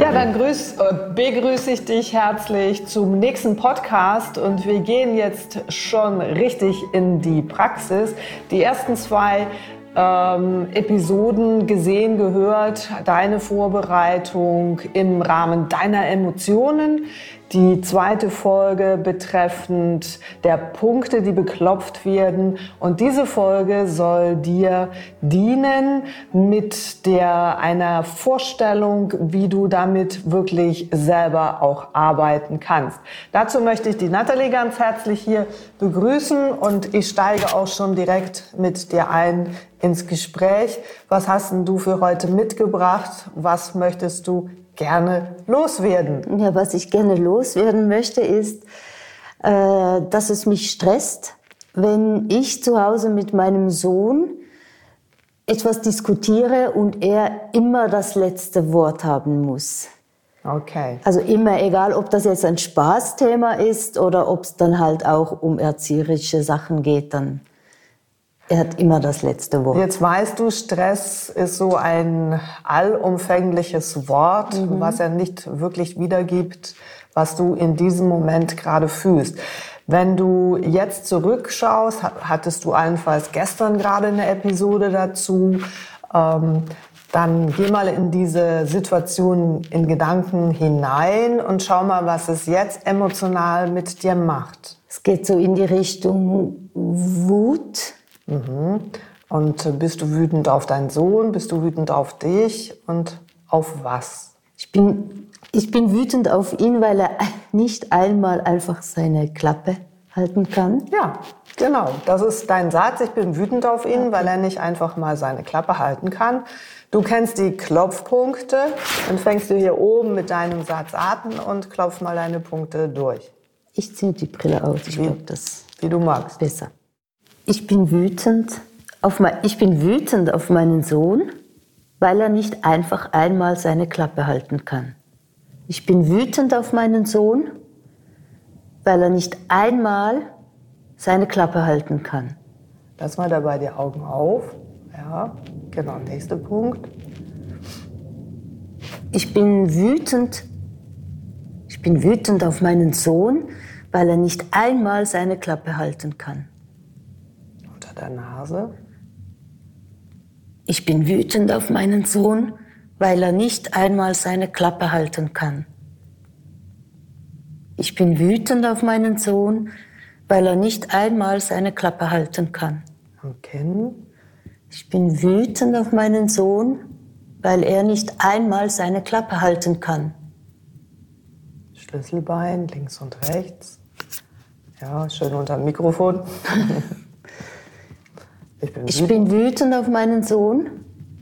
Ja, dann grüß, äh, begrüße ich dich herzlich zum nächsten Podcast und wir gehen jetzt schon richtig in die Praxis. Die ersten zwei ähm, Episoden gesehen, gehört, deine Vorbereitung im Rahmen deiner Emotionen, die zweite Folge betreffend der Punkte, die beklopft werden. Und diese Folge soll dir dienen mit der, einer Vorstellung, wie du damit wirklich selber auch arbeiten kannst. Dazu möchte ich die Nathalie ganz herzlich hier begrüßen und ich steige auch schon direkt mit dir ein ins Gespräch. Was hast denn du für heute mitgebracht? Was möchtest du gerne loswerden? Ja, was ich gerne loswerden möchte, ist, äh, dass es mich stresst, wenn ich zu Hause mit meinem Sohn etwas diskutiere und er immer das letzte Wort haben muss. Okay. Also immer, egal ob das jetzt ein Spaßthema ist oder ob es dann halt auch um erzieherische Sachen geht, dann er hat immer das letzte Wort. Jetzt weißt du, Stress ist so ein allumfängliches Wort, mhm. was er nicht wirklich wiedergibt, was du in diesem Moment gerade fühlst. Wenn du jetzt zurückschaust, hattest du allenfalls gestern gerade eine Episode dazu, ähm, dann geh mal in diese Situation in Gedanken hinein und schau mal, was es jetzt emotional mit dir macht. Es geht so in die Richtung Wut, Mhm. Und bist du wütend auf deinen Sohn? Bist du wütend auf dich? Und auf was? Ich bin, ich bin wütend auf ihn, weil er nicht einmal einfach seine Klappe halten kann. Ja, genau. Das ist dein Satz. Ich bin wütend auf ihn, okay. weil er nicht einfach mal seine Klappe halten kann. Du kennst die Klopfpunkte. Dann fängst du hier oben mit deinem Satz atmen und klopf mal deine Punkte durch. Ich ziehe die Brille aus. Ich glaube, das wie du magst. Besser. Ich bin wütend auf, mein, ich bin wütend auf meinen Sohn, weil er nicht einfach einmal seine Klappe halten kann. Ich bin wütend auf meinen Sohn, weil er nicht einmal seine Klappe halten kann. Lass mal dabei die Augen auf. Ja, genau, nächster Punkt. Ich bin wütend. Ich bin wütend auf meinen Sohn, weil er nicht einmal seine Klappe halten kann der Nase. Ich bin wütend auf meinen Sohn, weil er nicht einmal seine Klappe halten kann. Ich bin wütend auf meinen Sohn, weil er nicht einmal seine Klappe halten kann. Okay. Ich bin wütend auf meinen Sohn, weil er nicht einmal seine Klappe halten kann. Schlüsselbein links und rechts. Ja, schön unter dem Mikrofon. Ich bin, ich bin wütend auf meinen Sohn,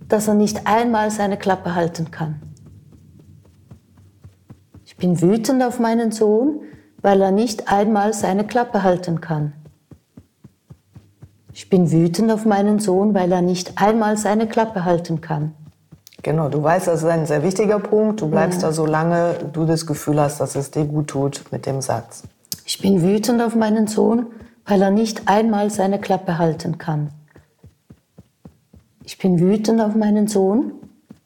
dass er nicht einmal seine Klappe halten kann. Ich bin wütend auf meinen Sohn, weil er nicht einmal seine Klappe halten kann. Ich bin wütend auf meinen Sohn, weil er nicht einmal seine Klappe halten kann. Genau, du weißt, das ist ein sehr wichtiger Punkt. Du bleibst ja. da, solange du das Gefühl hast, dass es dir gut tut mit dem Satz. Ich bin wütend auf meinen Sohn, weil er nicht einmal seine Klappe halten kann. Ich bin wütend auf meinen Sohn,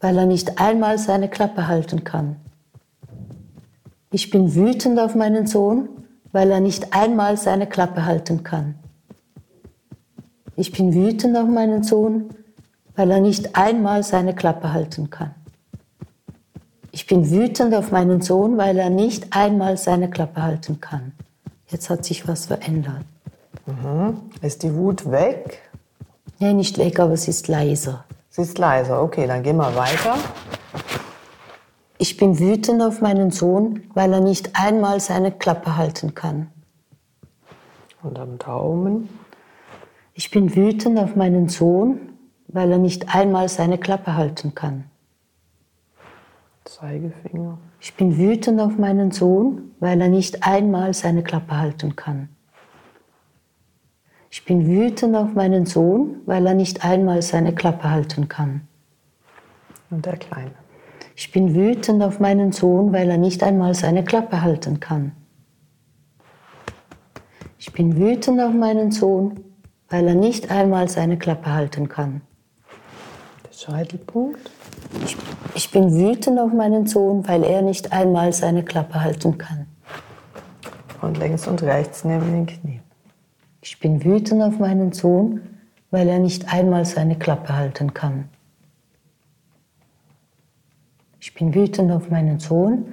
weil er nicht einmal seine Klappe halten kann. Ich bin wütend auf meinen Sohn, weil er nicht einmal seine Klappe halten kann. Ich bin wütend auf meinen Sohn, weil er nicht einmal seine Klappe halten kann. Ich bin wütend auf meinen Sohn, weil er nicht einmal seine Klappe halten kann. Jetzt hat sich was verändert. Mhm. Ist die Wut weg? Nee, nicht weg, aber sie ist leiser. Sie ist leiser, okay, dann gehen wir weiter. Ich bin wütend auf meinen Sohn, weil er nicht einmal seine Klappe halten kann. Und am Daumen? Ich bin wütend auf meinen Sohn, weil er nicht einmal seine Klappe halten kann. Zeigefinger. Ich bin wütend auf meinen Sohn, weil er nicht einmal seine Klappe halten kann. Ich bin wütend auf meinen Sohn, weil er nicht einmal seine Klappe halten kann. Und der Kleine. Ich bin wütend auf meinen Sohn, weil er nicht einmal seine Klappe halten kann. Ich bin wütend auf meinen Sohn, weil er nicht einmal seine Klappe halten kann. Der Scheitelpunkt. Ich, ich bin wütend auf meinen Sohn, weil er nicht einmal seine Klappe halten kann. Und links und rechts neben den Knien. Ich bin wütend auf meinen Sohn, weil er nicht einmal seine Klappe halten kann. Ich bin wütend auf meinen Sohn,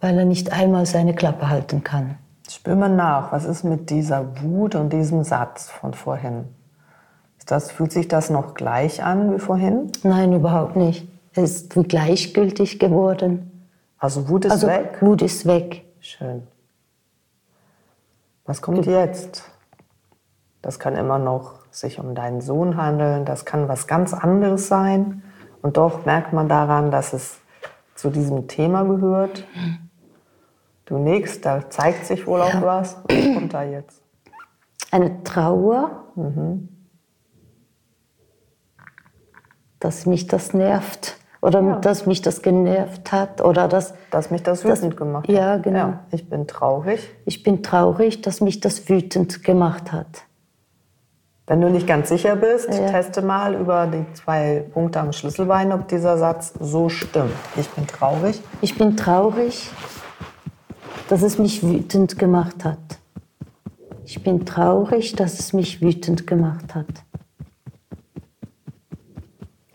weil er nicht einmal seine Klappe halten kann. Spür mal nach, was ist mit dieser Wut und diesem Satz von vorhin? Das, fühlt sich das noch gleich an wie vorhin? Nein, überhaupt nicht. Es ist gleichgültig geworden. Also Wut ist also weg? Wut ist weg. Schön. Was kommt jetzt? Das kann immer noch sich um deinen Sohn handeln, das kann was ganz anderes sein. Und doch merkt man daran, dass es zu diesem Thema gehört. Du nix, da zeigt sich wohl auch was. Was kommt da jetzt? Eine Trauer, dass mich das nervt oder Ja. dass mich das genervt hat oder dass Dass mich das Das- wütend gemacht ja, hat. genau. ich bin traurig. ich bin traurig, dass mich das wütend gemacht hat. Wenn du nicht ganz sicher bist, Ja. teste mal über die zwei Punkte am Schlüsselbein, ob dieser Satz so stimmt. Ich bin traurig. Ich bin traurig, dass es mich wütend gemacht hat. Ich bin traurig, dass es mich wütend gemacht hat.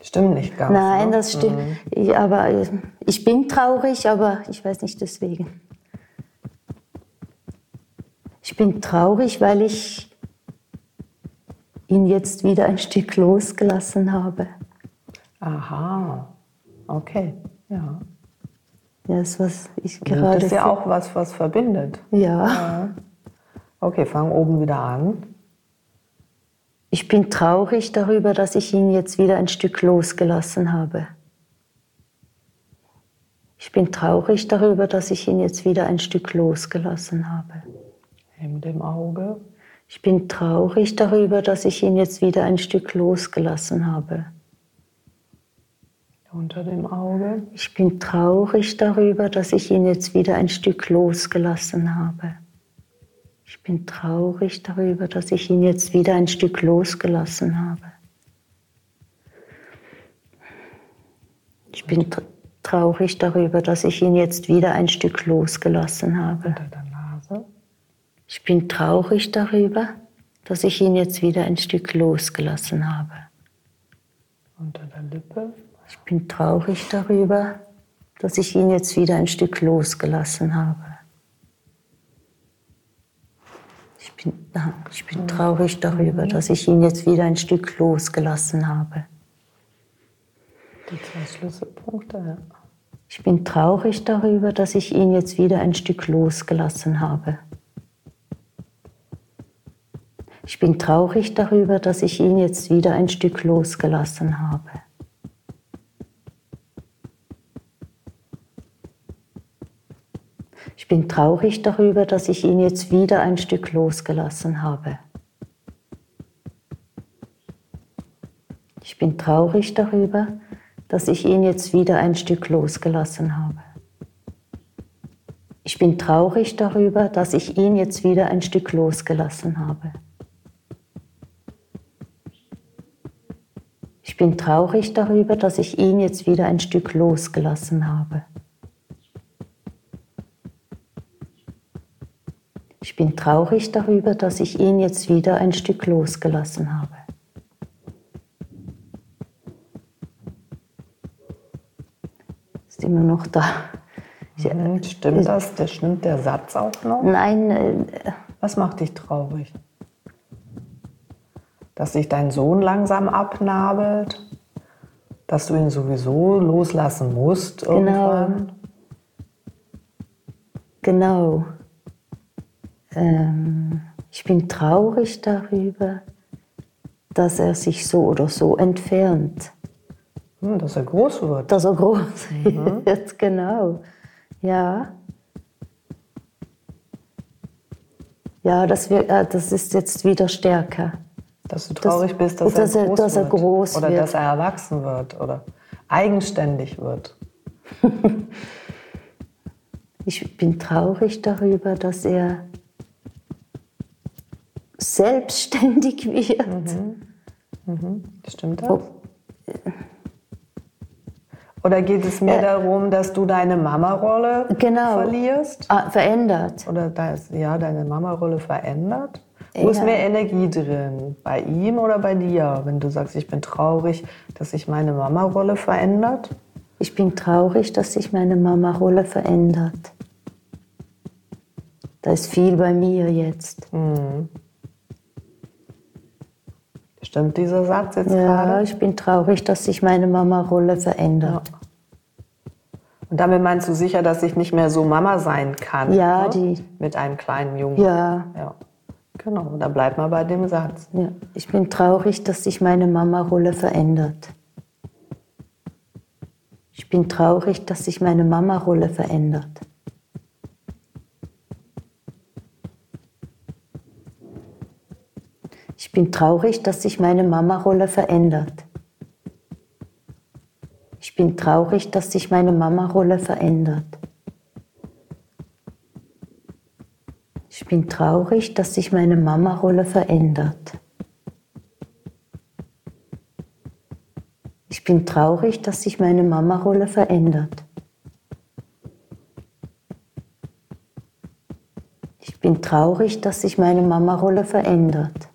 Stimmt nicht ganz. Nein, ne? das stimmt. Ich, aber äh, ich bin traurig, aber ich weiß nicht deswegen. Ich bin traurig, weil ich ihn jetzt wieder ein Stück losgelassen habe. Aha. Okay. Ja. Ja, das was ich gerade. ist ja auch was, was verbindet. ja. Okay, fang oben wieder an. Ich bin traurig darüber, dass ich ihn jetzt wieder ein Stück losgelassen habe. Ich bin traurig darüber, dass ich ihn jetzt wieder ein Stück losgelassen habe. Neben dem Auge. Ich bin traurig darüber, dass ich ihn jetzt wieder ein Stück losgelassen habe. Unter dem Auge. Ich bin traurig darüber, dass ich ihn jetzt wieder ein Stück losgelassen habe. Ich bin traurig darüber, dass ich ihn jetzt wieder ein Stück losgelassen habe. Ich bin tr- traurig darüber, dass ich ihn jetzt wieder ein Stück losgelassen habe. Unter der Nase. Ich bin traurig darüber, dass ich ihn jetzt wieder ein Stück losgelassen habe. Unter der Lippe. Ich bin traurig darüber, dass ich ihn jetzt wieder ein Stück losgelassen habe. Ich bin, ich bin traurig darüber, dass ich ihn jetzt wieder ein Stück losgelassen habe. Die zwei Schlüsselpunkte. Ja. Ich bin traurig darüber, dass ich ihn jetzt wieder ein Stück losgelassen habe. Ich bin traurig darüber, dass ich ihn jetzt wieder ein Stück losgelassen habe. Ich bin traurig darüber, dass ich ihn jetzt wieder ein Stück losgelassen habe. Ich bin traurig darüber, dass ich ihn jetzt wieder ein Stück losgelassen habe. Ich bin traurig darüber, dass ich ihn jetzt wieder ein Stück losgelassen habe. Ich bin traurig darüber, dass ich ihn jetzt wieder ein Stück losgelassen habe. Ich bin traurig darüber, dass ich ihn jetzt wieder ein Stück losgelassen habe. Ist immer noch da. Mhm. Stimmt das? Der, stimmt der Satz auch noch? nein, äh, Was macht dich traurig? Dass sich dein Sohn langsam abnabelt? Dass du ihn sowieso loslassen musst irgendwann? genau. Ähm, ich bin traurig darüber, dass er sich so oder so entfernt. Hm, dass er groß wird. Dass er groß wird, genau. Ja. Ja, das, wir, äh, das ist jetzt wieder stärker. Dass du traurig bist, dass, dass er, groß dass er wird. groß oder wird. dass er erwachsen wird oder eigenständig wird. Ich bin traurig darüber, dass er selbstständig wird. Mhm. Stimmt das? Oder geht es mehr Äh, darum, dass du deine Mama-Rolle Genau. verlierst? Ah, verändert. Oder das, ja, deine Mama-Rolle verändert? Wo ist Ja. mehr Energie drin? Bei ihm oder bei dir? Wenn du sagst, ich bin traurig, dass sich meine Mama-Rolle verändert? Ich bin traurig, dass sich meine Mama-Rolle verändert. Da ist viel bei mir jetzt. Stimmt dieser Satz jetzt Ja, gerade? ich bin traurig, dass sich meine Mama-Rolle verändert. Und damit meinst du sicher, dass ich nicht mehr so Mama sein kann? Ja, ne? die- Mit einem kleinen Jungen. Ja, ja. Genau, da bleibt mal bei dem Satz. ja. Ich bin traurig, dass sich meine Mama-Rolle verändert. Ich bin traurig, dass sich meine Mama-Rolle verändert. Ich bin traurig, dass sich meine Mama-Rolle verändert. Ich bin traurig, dass sich meine Mama-Rolle verändert. Ich bin traurig, dass sich meine Mama-Rolle verändert. Ich bin traurig, dass sich meine Mama-Rolle verändert. Ich bin traurig, dass sich meine Mama-Rolle verändert.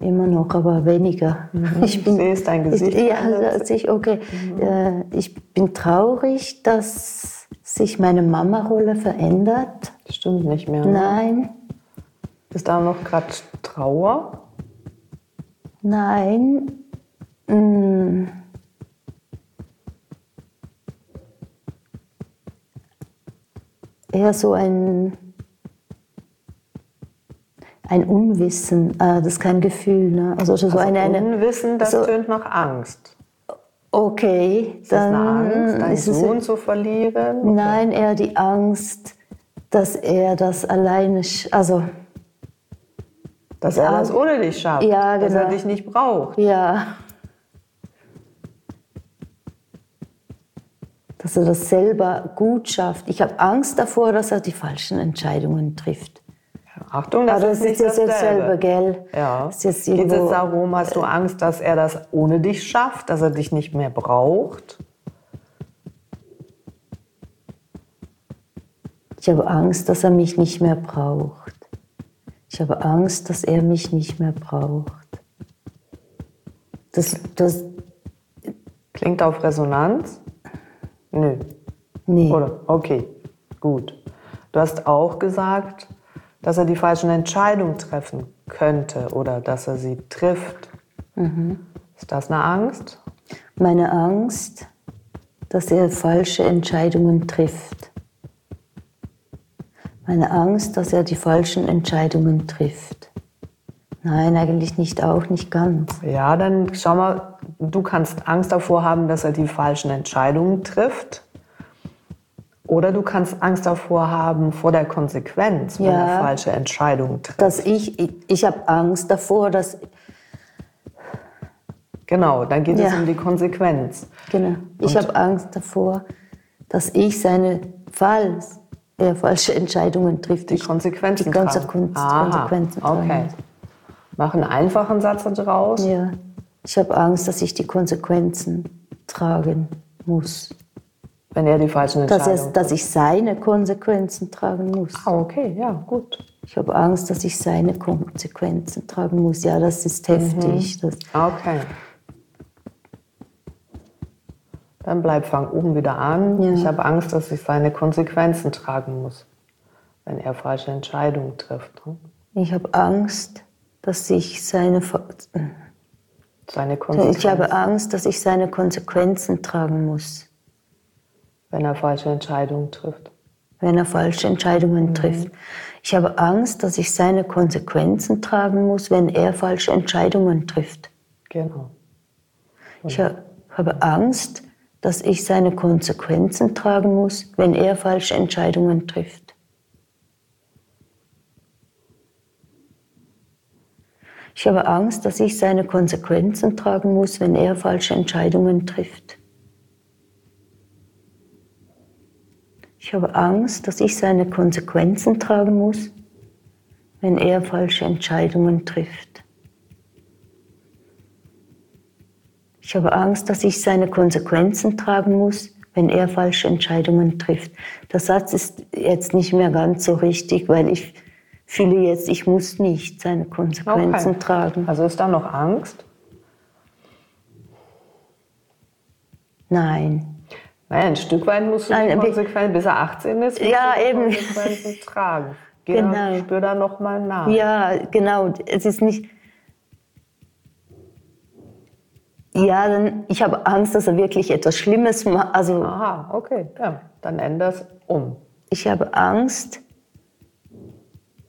Immer noch, aber weniger. Ich bin, sehe es, dein Gesicht Ich, ja, also ich, okay. Äh, ich bin traurig, dass sich meine Mama-Rolle verändert. Stimmt nicht mehr. Ne? Nein, Ist da noch gerade Trauer? nein. Mm. Eher so ein, ein Unwissen, äh, das ist kein Gefühl. Ne? Also so Also eine, eine, Unwissen, das so- tönt nach Angst. okay, Ist das dann eine Angst, deinen ist es Sohn zu verlieren? Nein, eher die Angst, dass er das alleine, also Dass er das ohne dich schafft. Ja, Dass er genau. dich nicht braucht. ja, dass er das selber gut schafft. Ich habe Angst davor, dass er die falschen Entscheidungen trifft. Achtung, das, das ist ist jetzt dasselbe. gell? Ja. Das ist jetzt Geht es darum, hast du Angst, dass er das ohne dich schafft, dass er dich nicht mehr braucht? Ich habe Angst, dass er mich nicht mehr braucht. Ich habe Angst, dass er mich nicht mehr braucht. Das, das, Klingt auf Resonanz? Nö. nee. Oder? Okay, gut. Du hast auch gesagt, dass er die falschen Entscheidungen treffen könnte oder dass er sie trifft. Mhm. Ist das eine Angst? Meine Angst, dass er falsche Entscheidungen trifft. Meine Angst, dass er die falschen Entscheidungen trifft. Nein, eigentlich nicht, auch nicht ganz. Ja, dann schau mal, du kannst Angst davor haben, dass er die falschen Entscheidungen trifft. Oder du kannst Angst davor haben, vor der Konsequenz, wenn Ja. er falsche Entscheidungen trifft. Dass ich, ich, ich habe Angst davor, dass, Genau, dann geht es Ja. um die Konsequenz. genau, ich habe Angst davor, dass ich seine, falls er falsche Entscheidungen trifft, Die ich Konsequenzen die ganze tragen. Aha, Konsequenzen tragen Okay. muss. Mach einen einfachen Satz daraus. Ja, ich habe Angst, dass ich die Konsequenzen tragen muss. Wenn er die falschen Dass, Entscheidungen er, dass ich seine Konsequenzen tragen muss. Ah, okay, ja, gut. Ich habe Angst, dass ich seine Konsequenzen tragen muss. Ja, das ist heftig. Das, Okay. Dann bleib, fang oben wieder an. Ja. Ich habe Angst, dass ich seine Konsequenzen tragen muss, wenn er falsche Entscheidungen trifft. ne? ich habe Angst, dass ich seine. Seine Konsequenzen, Ich habe Angst, dass ich seine Konsequenzen tragen muss, wenn er falsche Entscheidungen trifft. wenn er falsche Entscheidungen trifft. Ich habe Angst, dass ich seine Konsequenzen tragen muss, wenn er falsche Entscheidungen trifft. Genau. Ich ha- habe Angst, dass ich seine Konsequenzen tragen muss, wenn er falsche Entscheidungen trifft. Ich habe Angst, dass ich seine Konsequenzen tragen muss, wenn er falsche Entscheidungen trifft. Ich habe Angst, dass ich seine Konsequenzen tragen muss, wenn er falsche Entscheidungen trifft. Ich habe Angst, dass ich seine Konsequenzen tragen muss, wenn er falsche Entscheidungen trifft. Der Satz ist jetzt nicht mehr ganz so richtig, weil ich fühle jetzt, ich muss nicht seine Konsequenzen okay. tragen. Also ist da noch Angst? Nein. Naja, ein Stück weit musst du die Konsequenzen, bis er 18 ist, ja, eben. Konsequenzen tragen. Geh genau. Spür da noch mal nach. Ja, genau. Es ist nicht... Ja, dann, ich habe Angst, dass er wirklich etwas Schlimmes macht. Also, Aha, okay. Ja, dann ändere es um. Ich habe Angst,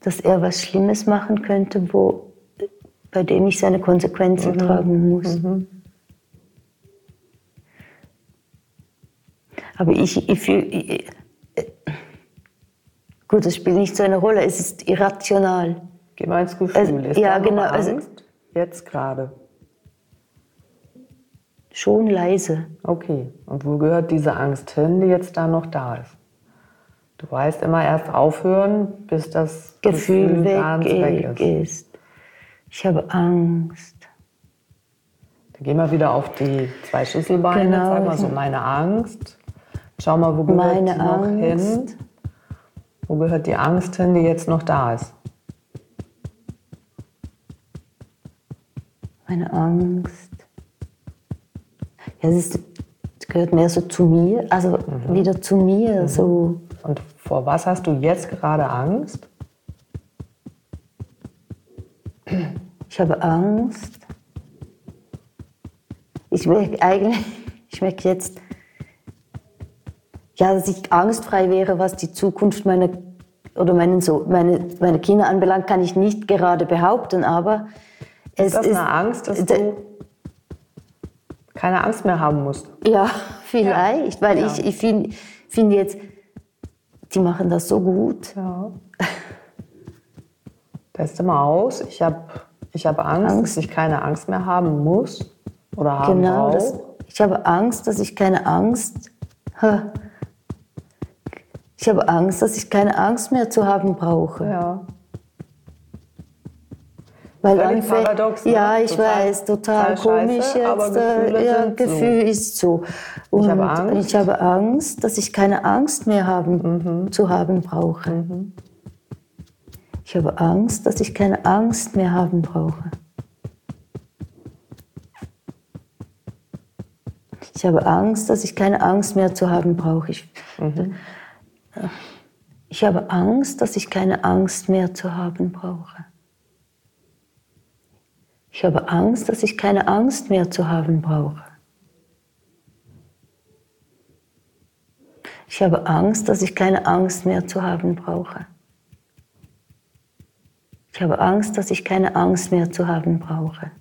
dass er was Schlimmes machen könnte, wo, bei dem ich seine Konsequenzen mhm. tragen muss. Mhm. Aber ich, ich fühle, gut, das spielt nicht so eine Rolle, es ist irrational. Geh mal ins Gefühl. Also, ist ja, genau. Angst? Also, Jetzt gerade. Schon leise. Okay. Und wo gehört diese Angst hin, die jetzt da noch da ist? Du weißt immer erst aufhören, bis das Gefühl, Gefühl weg, ganz weg ist. ist. Ich habe Angst. Dann geh mal wieder auf die zwei Schlüsselbeine. Genau. Zeig mal so meine Angst. Schau mal, wo gehört Meine die noch Angst. hin? Wo gehört die Angst hin, die jetzt noch da ist? Meine Angst. Ja, es ist, gehört mehr so zu mir, also mhm. wieder zu mir. Mhm. So. Und vor was hast du jetzt gerade Angst? Ich habe Angst. Ich merke eigentlich, ich merke jetzt, ja, dass ich angstfrei wäre, was die Zukunft meiner oder meinen so, meine, meine Kinder anbelangt, kann ich nicht gerade behaupten, aber es ist das ist eine Angst, dass du keine Angst mehr haben musst. Ja, vielleicht, ja. weil ja. ich, ich finde find jetzt, die machen das so gut. Ja. Teste mal aus. Ich habe ich hab Angst, Angst, dass ich keine Angst mehr haben muss oder haben genau, das, ich habe Angst, dass ich keine Angst ich habe Angst, dass ich keine Angst mehr zu haben brauche. Ja. Weil Völlig paradox, ne? Ja, ich total, weiß, total, total komisch scheiße, jetzt. Äh, ja, Gefühl so. ist so. Und ich habe Angst. Ich habe Angst, dass ich keine Angst mehr haben, mhm. zu haben brauche. Mhm. Ich habe Angst, dass ich keine Angst mehr haben brauche. Ich habe Angst, dass ich keine Angst mehr zu haben brauche. Ich, mhm. Ich habe Angst, dass ich keine Angst mehr zu haben brauche. Ich habe Angst, dass ich keine Angst mehr zu haben brauche. Ich habe Angst, dass ich keine Angst mehr zu haben brauche. Ich habe Angst, dass ich keine Angst mehr zu haben brauche.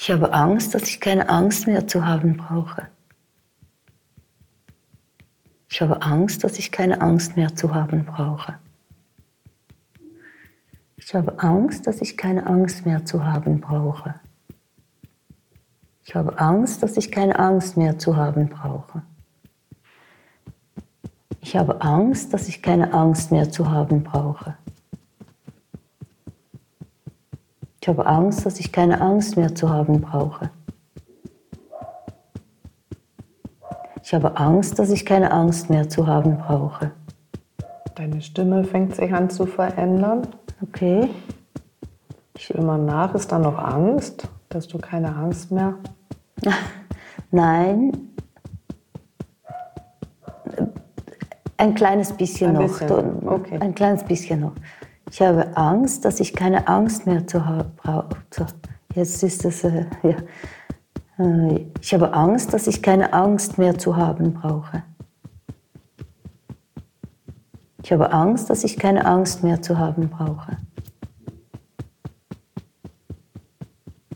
Ich habe Angst, dass ich keine Angst mehr zu haben brauche. Ich habe Angst, dass ich keine Angst mehr zu haben brauche. Ich habe Angst, dass ich keine Angst mehr zu haben brauche. Ich habe Angst, dass ich keine Angst mehr zu haben brauche. Ich habe Angst, dass ich keine Angst mehr zu haben brauche. Ich habe Angst, dass ich keine Angst mehr zu haben brauche. Ich habe Angst, dass ich keine Angst mehr zu haben brauche. Deine Stimme fängt sich an zu verändern. Okay. Ich will mal nach, ist da noch Angst, dass du keine Angst mehr? Nein. Ein kleines bisschen ein noch. Bisschen. Okay. Ein kleines bisschen noch. Ich habe Angst, dass ich keine Angst mehr zu haben brauche. Jetzt ist es, äh, ja. Äh, ich habe Angst, dass ich keine Angst mehr zu haben brauche. Ich habe Angst, dass ich keine Angst mehr zu haben brauche.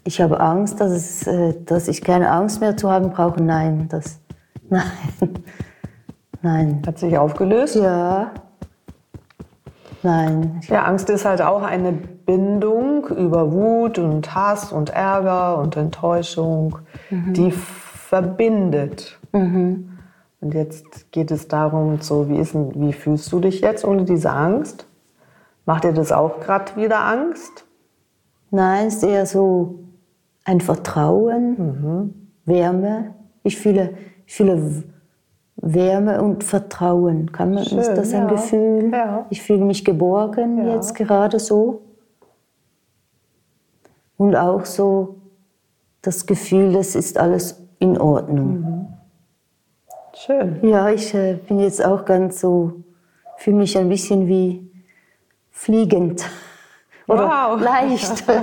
Ich habe Angst, dass, es, äh, dass ich keine Angst mehr zu haben brauche. Nein, das, nein, nein. Hat sich aufgelöst? Ja. Nein. Ja, Angst ist halt auch eine Bindung über Wut und Hass und Ärger und Enttäuschung, die verbindet. Und jetzt geht es darum, so wie, ist, wie fühlst du dich jetzt ohne diese Angst? Macht dir das auch gerade wieder Angst? Nein, es ist eher so ein Vertrauen, Wärme. Ich fühle, ich fühle Wärme und Vertrauen. Kann man, ist Schön, das ein ja. Gefühl? Ja. Ich fühle mich geborgen Ja. jetzt gerade so. Und auch so das Gefühl, das ist alles in Ordnung. Schön. Ja, ich äh, bin jetzt auch ganz so, fühle mich ein bisschen wie fliegend. Oder Wow. leicht.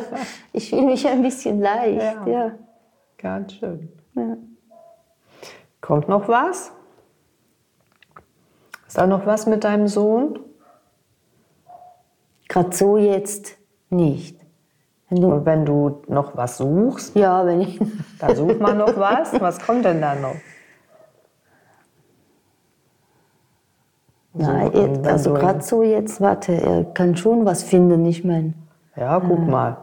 Ich fühle mich ein bisschen leicht, Ja. Ganz schön. Kommt noch was? Ist da noch was mit deinem Sohn? Gerade so jetzt nicht. Wenn du, Und wenn du noch was suchst, ja, wenn ich. dann such mal noch was. Was kommt denn da noch? Nein, So, jetzt, also gerade so jetzt, warte, er kann schon was finden, ich meine. Ja, guck mal.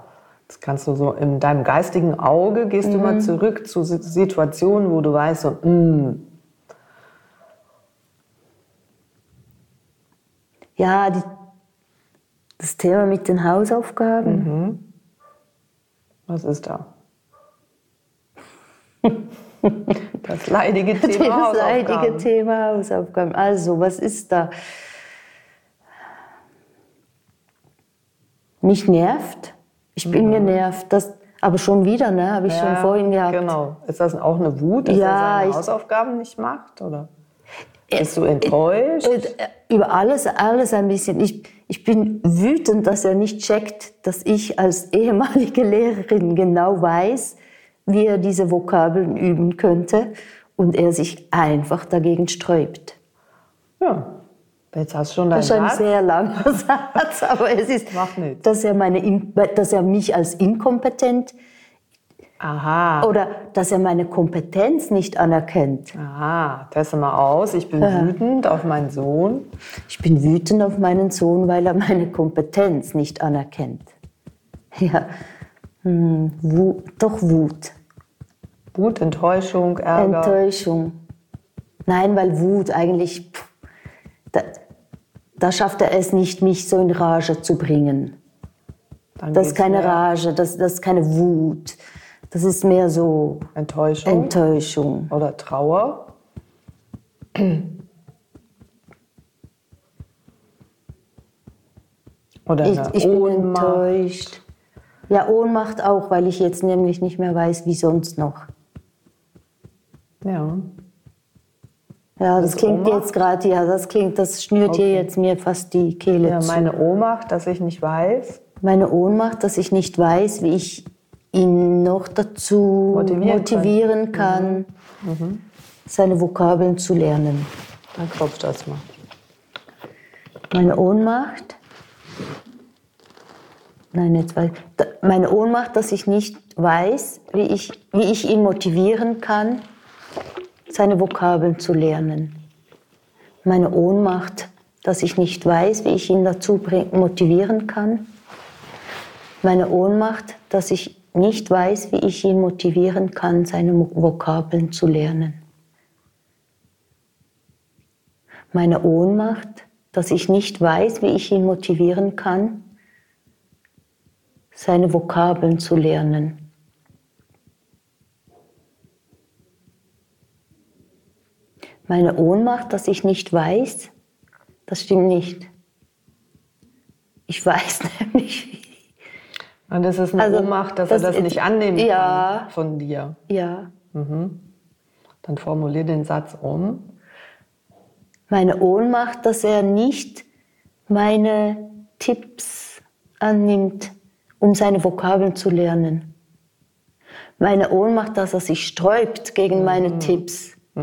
Das kannst du so in deinem geistigen Auge gehst du mal zurück zu Si- Situationen, wo du weißt, so, mm, Ja, die, das Thema mit den Hausaufgaben. was ist da? Das leidige Thema Das leidige Hausaufgaben. Thema Hausaufgaben. Also, was ist da? Mich nervt. Ich bin genervt. Das, aber schon wieder, ne? Habe ich schon Mhm. Ja, vorhin gehabt. Genau. Ist das auch eine Wut, dass Ja, er seine ich- Hausaufgaben nicht macht? Oder bist du enttäuscht? Äh, Über alles, alles ein bisschen. Ich, ich bin wütend, dass er nicht checkt, dass ich als ehemalige Lehrerin genau weiß, wie er diese Vokabeln üben könnte und er sich einfach dagegen sträubt. Ja. Jetzt hast du schon deinen Das ist ein Satz. sehr langer Satz, aber es ist, dass er, meine, In- dass er mich als inkompetent Aha. oder dass er meine Kompetenz nicht anerkennt. Aha. Teste mal aus. Ich bin wütend auf meinen Sohn. Ich bin wütend auf meinen Sohn, weil er meine Kompetenz nicht anerkennt. Ja, hm, Wut, doch Wut, Wut, Enttäuschung, Ärger. Enttäuschung. Nein, weil Wut eigentlich, pff, da, da schafft er es nicht, mich so in Rage zu bringen. Dann Das ist keine mehr Rage, das, das ist keine Wut. Das ist mehr so Enttäuschung Enttäuschung. oder Trauer. Oder Ich, ich bin Ohnmacht. enttäuscht. Ja, Ohnmacht auch, weil ich jetzt nämlich nicht mehr weiß, wie sonst noch. Ja. Ja, das Das klingt Ohnmacht? jetzt gerade, ja, das klingt, das schnürt hier Okay. jetzt mir fast die Kehle ja, zu. meine Ohnmacht, dass ich nicht weiß. Meine Ohnmacht, dass ich nicht weiß, wie ich ihn noch dazu Motivieren motivieren, kann, Mhm. seine Vokabeln zu lernen. Dann klopft das mal. Meine Ohnmacht, nein, jetzt weiß meine Ohnmacht, dass ich nicht weiß, wie ich, wie ich ihn motivieren kann, seine Vokabeln zu lernen. Meine Ohnmacht, dass ich nicht weiß, wie ich ihn dazu motivieren kann. Meine Ohnmacht, dass ich nicht weiß, wie ich ihn motivieren kann, seine Vokabeln zu lernen. Meine Ohnmacht, dass ich nicht weiß, wie ich ihn motivieren kann, seine Vokabeln zu lernen. Meine Ohnmacht, dass ich nicht weiß, das stimmt nicht. Ich weiß nämlich. Und das ist eine Also, Ohnmacht, dass das er das nicht annehmen ja. kann von dir. Ja, Dann formulier den Satz um. meine Ohnmacht, dass er nicht meine Tipps annimmt, um seine Vokabeln zu lernen. Meine Ohnmacht, dass er sich sträubt gegen meine Tipps,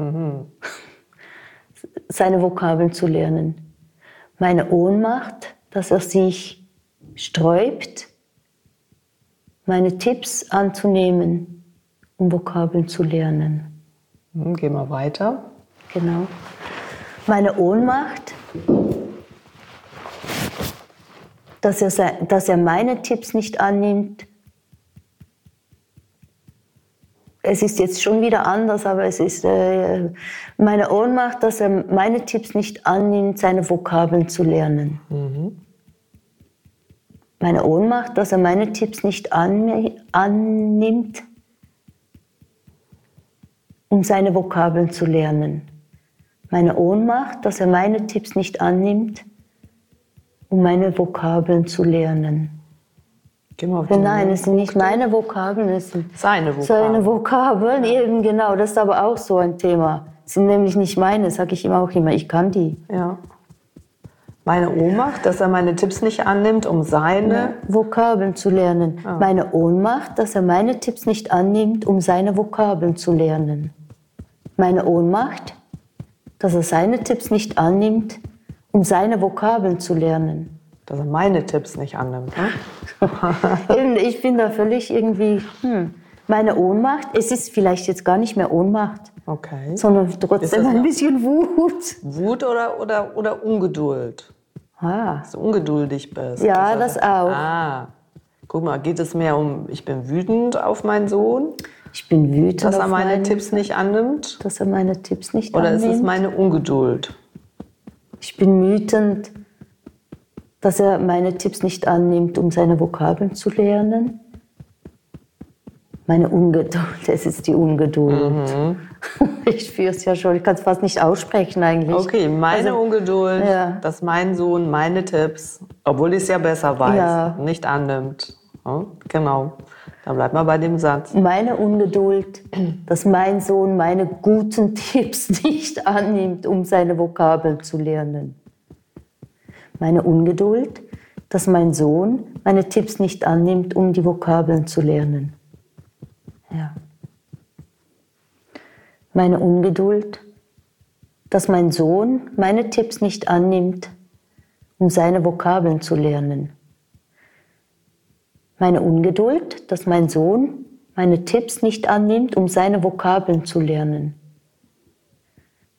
seine Vokabeln zu lernen. Meine Ohnmacht, dass er sich sträubt, meine Tipps anzunehmen, um Vokabeln zu lernen. Hm, geh mal weiter. Genau. Meine Ohnmacht, dass er, dass er meine Tipps nicht annimmt. Es ist jetzt schon wieder anders, aber es ist äh, meine Ohnmacht, dass er meine Tipps nicht annimmt, seine Vokabeln zu lernen. Mhm. Meine Ohnmacht, dass er meine Tipps nicht annimmt, um seine Vokabeln zu lernen. Meine Ohnmacht, dass er meine Tipps nicht annimmt, um meine Vokabeln zu lernen. Nein, es sind nicht meine Vokabeln, es sind seine Vokabeln. Seine Vokabeln, eben genau. Das ist aber auch so ein Thema. Es sind nämlich nicht meine, sage ich ihm auch immer. Ich kann die. Ja. Meine Ohnmacht, dass er meine Tipps nicht annimmt, um seine ja, Vokabeln zu lernen. Ah. Meine Ohnmacht, dass er meine Tipps nicht annimmt, um seine Vokabeln zu lernen. Meine Ohnmacht, dass er seine Tipps nicht annimmt, um seine Vokabeln zu lernen. Dass er meine Tipps nicht annimmt. Ne? ich bin da völlig irgendwie, hm, meine Ohnmacht, es ist vielleicht jetzt gar nicht mehr Ohnmacht, okay. sondern trotzdem ein bisschen Wut. Wut oder, oder, oder Ungeduld? Ah. Dass du ungeduldig bist. Ja, das, das auch. Ah. Guck mal, geht es mehr um, ich bin wütend auf meinen Sohn? Ich bin wütend. Dass er meine meinen, Tipps nicht annimmt? Dass er meine Tipps nicht Oder annimmt. Oder ist es meine Ungeduld? Ich bin wütend, dass er meine Tipps nicht annimmt, um seine Vokabeln zu lernen. Meine Ungeduld, es ist die Ungeduld. Mhm. Ich spüre es ja schon, ich kann es fast nicht aussprechen eigentlich. Okay, meine also, Ungeduld, ja. dass mein Sohn meine Tipps, obwohl ich es ja besser weiß, ja. nicht annimmt. Ja, genau. Dann bleibt mal bei dem Satz. Meine Ungeduld, dass mein Sohn meine guten Tipps nicht annimmt, um seine Vokabeln zu lernen. Meine Ungeduld, dass mein Sohn meine Tipps nicht annimmt, um die Vokabeln zu lernen. Ja. Meine Ungeduld, dass mein Sohn meine Tipps nicht annimmt, um seine Vokabeln zu lernen meine Ungeduld, dass mein Sohn meine Tipps nicht annimmt, um seine Vokabeln zu lernen.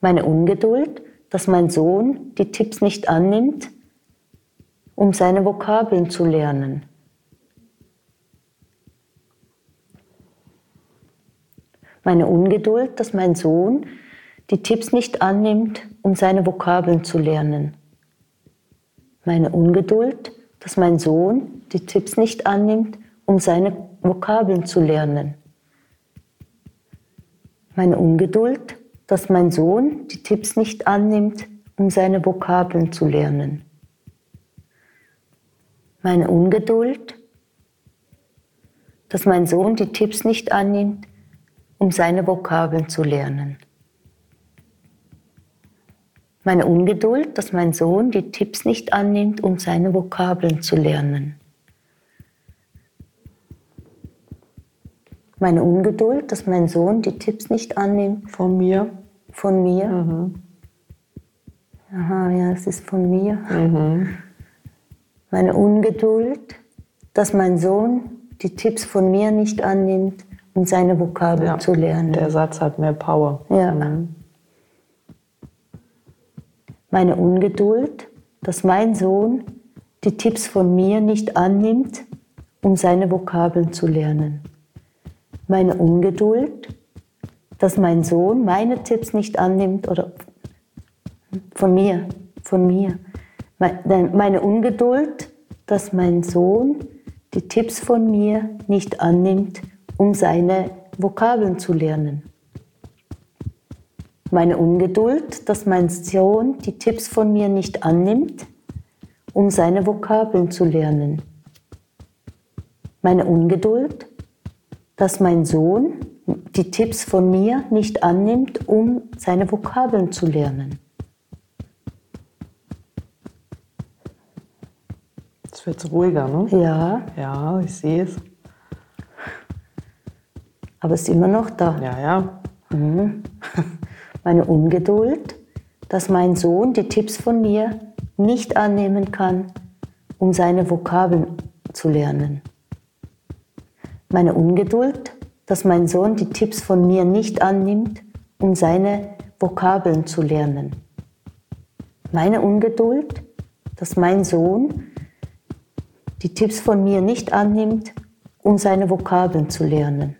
Meine Ungeduld, dass mein Sohn die Tipps nicht annimmt, um seine Vokabeln zu lernen. Meine Ungeduld, dass mein Sohn die Tipps nicht annimmt, um seine Vokabeln zu lernen. Meine Ungeduld, dass mein Sohn die Tipps nicht annimmt, um seine Vokabeln zu lernen. Meine Ungeduld, dass mein Sohn die Tipps nicht annimmt, um seine Vokabeln zu lernen. Meine Ungeduld, dass mein Sohn die Tipps nicht annimmt, um seine Vokabeln zu lernen. Meine Ungeduld, dass mein Sohn die Tipps nicht annimmt, um seine Vokabeln zu lernen. Meine Ungeduld, dass mein Sohn die Tipps nicht annimmt. Von mir? Von mir. Mhm. Aha, ja, es ist von mir. Mhm. Meine Ungeduld, dass mein Sohn die Tipps von mir nicht annimmt, um seine Vokabeln ja, zu lernen. Der Satz hat mehr Power. Ja. Mhm meine Ungeduld, dass mein Sohn die Tipps von mir nicht annimmt, um seine Vokabeln zu lernen. Meine Ungeduld, dass mein Sohn meine Tipps nicht annimmt oder von mir, von mir. Meine Ungeduld, dass mein Sohn die Tipps von mir nicht annimmt, um seine Vokabeln zu lernen meine Ungeduld, dass mein Sohn die Tipps von mir nicht annimmt, um seine Vokabeln zu lernen. Meine Ungeduld, dass mein Sohn die Tipps von mir nicht annimmt, um seine Vokabeln zu lernen. Jetzt wird es ruhiger, ne? Ja. Ja, ich sehe es. Aber es ist immer noch da. Ja, ja. Mhm meine Ungeduld, dass mein Sohn die Tipps von mir nicht annehmen kann, um seine Vokabeln zu lernen. Meine Ungeduld, dass mein Sohn die Tipps von mir nicht annimmt, um seine Vokabeln zu lernen. Meine Ungeduld, dass mein Sohn die Tipps von mir nicht annimmt, um seine Vokabeln zu lernen.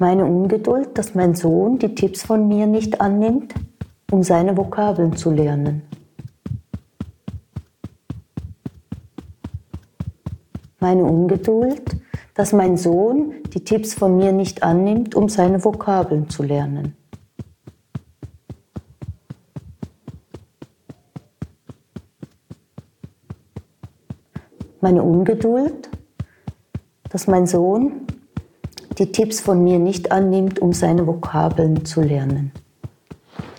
Meine Ungeduld, dass mein Sohn die Tipps von mir nicht annimmt, um seine Vokabeln zu lernen. Meine Ungeduld, dass mein Sohn die Tipps von mir nicht annimmt, um seine Vokabeln zu lernen. Meine Ungeduld, dass mein Sohn die Tipps von mir nicht annimmt, um seine Vokabeln zu lernen.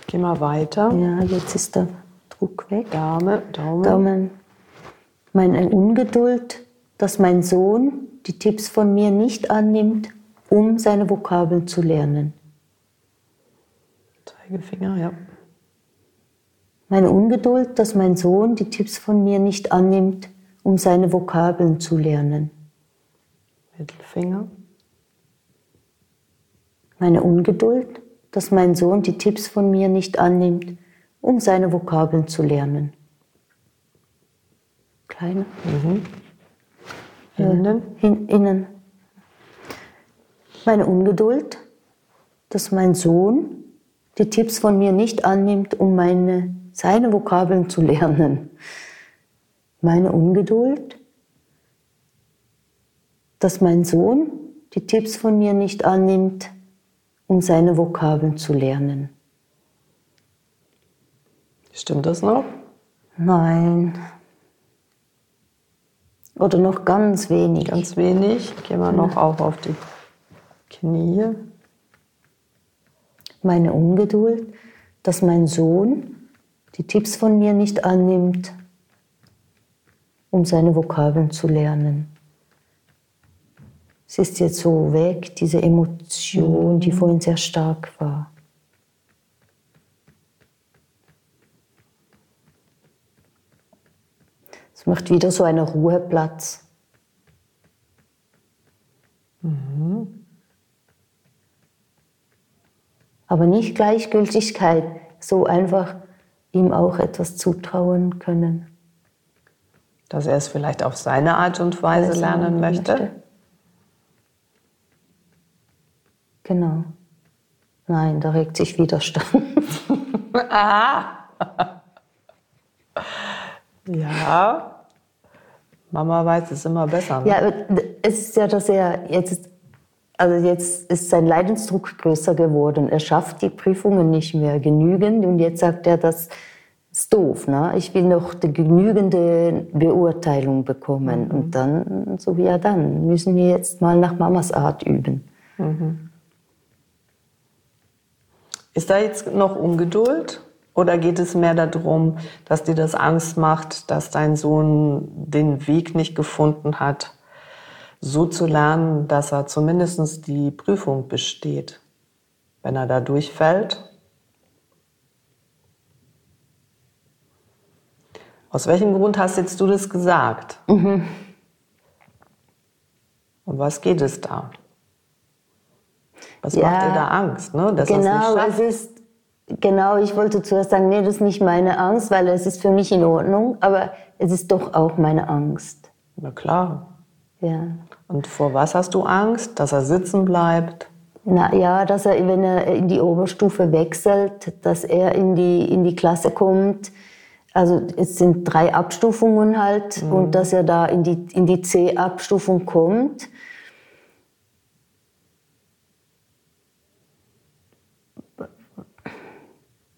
Geh mal weiter. Ja, jetzt ist der Druck weg. Dame, Daumen. Daumen. Meine Ungeduld, dass mein Sohn die Tipps von mir nicht annimmt, um seine Vokabeln zu lernen. Zeigefinger, ja. Meine Ungeduld, dass mein Sohn die Tipps von mir nicht annimmt, um seine Vokabeln zu lernen. Mittelfinger. Meine Ungeduld, dass mein Sohn die Tipps von mir nicht annimmt, um seine Vokabeln zu lernen. Kleiner. Mhm. Innen. Hin, innen. Meine Ungeduld, dass mein Sohn die Tipps von mir nicht annimmt, um meine, seine Vokabeln zu lernen. Meine Ungeduld, dass mein Sohn die Tipps von mir nicht annimmt, um seine Vokabeln zu lernen. Stimmt das noch? Nein. Oder noch ganz wenig. Ganz wenig. Gehen wir noch auch auf die Knie. Meine Ungeduld, dass mein Sohn die Tipps von mir nicht annimmt, um seine Vokabeln zu lernen. Es ist jetzt so weg, diese Emotion, die vorhin sehr stark war. Es macht wieder so einen Ruheplatz. Aber nicht Gleichgültigkeit, so einfach ihm auch etwas zutrauen können. Dass er es vielleicht auf seine Art und Weise Weise lernen lernen möchte. möchte. Genau. Nein, da regt sich Widerstand. Aha. ja. Mama weiß es immer besser. Ne? Ja, es ist ja, dass er jetzt, ist- also jetzt ist sein Leidensdruck größer geworden. Er schafft die Prüfungen nicht mehr genügend und jetzt sagt er, das ist doof. Ne? Ich will noch die genügende Beurteilung bekommen. Und dann, so wie er dann, müssen wir jetzt mal nach Mamas Art üben. Ist da jetzt noch Ungeduld? Oder geht es mehr darum, dass dir das Angst macht, dass dein Sohn den Weg nicht gefunden hat, so zu lernen, dass er zumindest die Prüfung besteht? Wenn er da durchfällt? Aus welchem Grund hast jetzt du das gesagt? Um was geht es da? Was Ja, macht dir da Angst, ne? dass Genau, es ist, genau, ich wollte zuerst sagen, nee, das ist nicht meine Angst, weil es ist für mich in Ordnung, aber es ist doch auch meine Angst. Na klar. Ja. Und vor was hast du Angst? Dass er sitzen bleibt? Na ja, dass er, wenn er in die Oberstufe wechselt, dass er in die, in die Klasse kommt. Also es sind drei Abstufungen halt und dass er da in die, in die C-Abstufung kommt.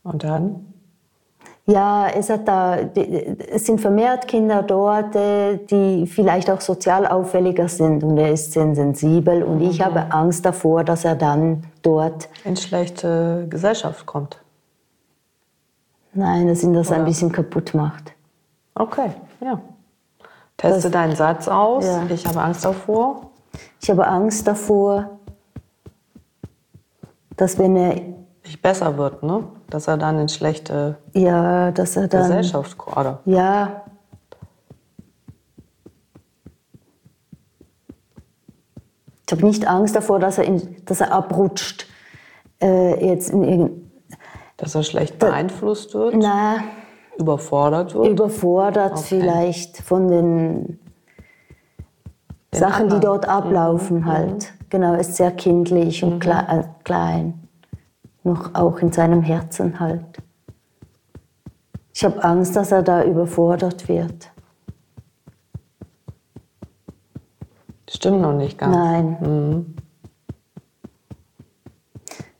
Und dann? Ja, es, hat da, es sind vermehrt Kinder dort, äh, die vielleicht auch sozial auffälliger sind und er ist sehr sensibel und ich habe Angst davor, dass er dann dort, In schlechte Gesellschaft kommt. nein, dass ihn das ein Oder? bisschen kaputt macht. Okay, ja. Teste Das- deinen Satz aus. Ja. Ich habe Angst davor. Ich habe Angst davor, dass wenn er, Ich besser wird, ne? Dass er dann in schlechte ja, dass er dann, Gesellschaft. Oder? ja, ich habe nicht Angst davor, dass er, in, dass er abrutscht, äh, jetzt in Dass er schlecht beeinflusst wird. na, Überfordert wird? Überfordert Okay. vielleicht von den, Den Sachen, die anderen. dort ablaufen halt. Genau, ist sehr kindlich und kle äh, klein. Noch auch in seinem Herzen halt. Ich habe Angst, dass er da überfordert wird. Stimmt noch nicht ganz. Nein.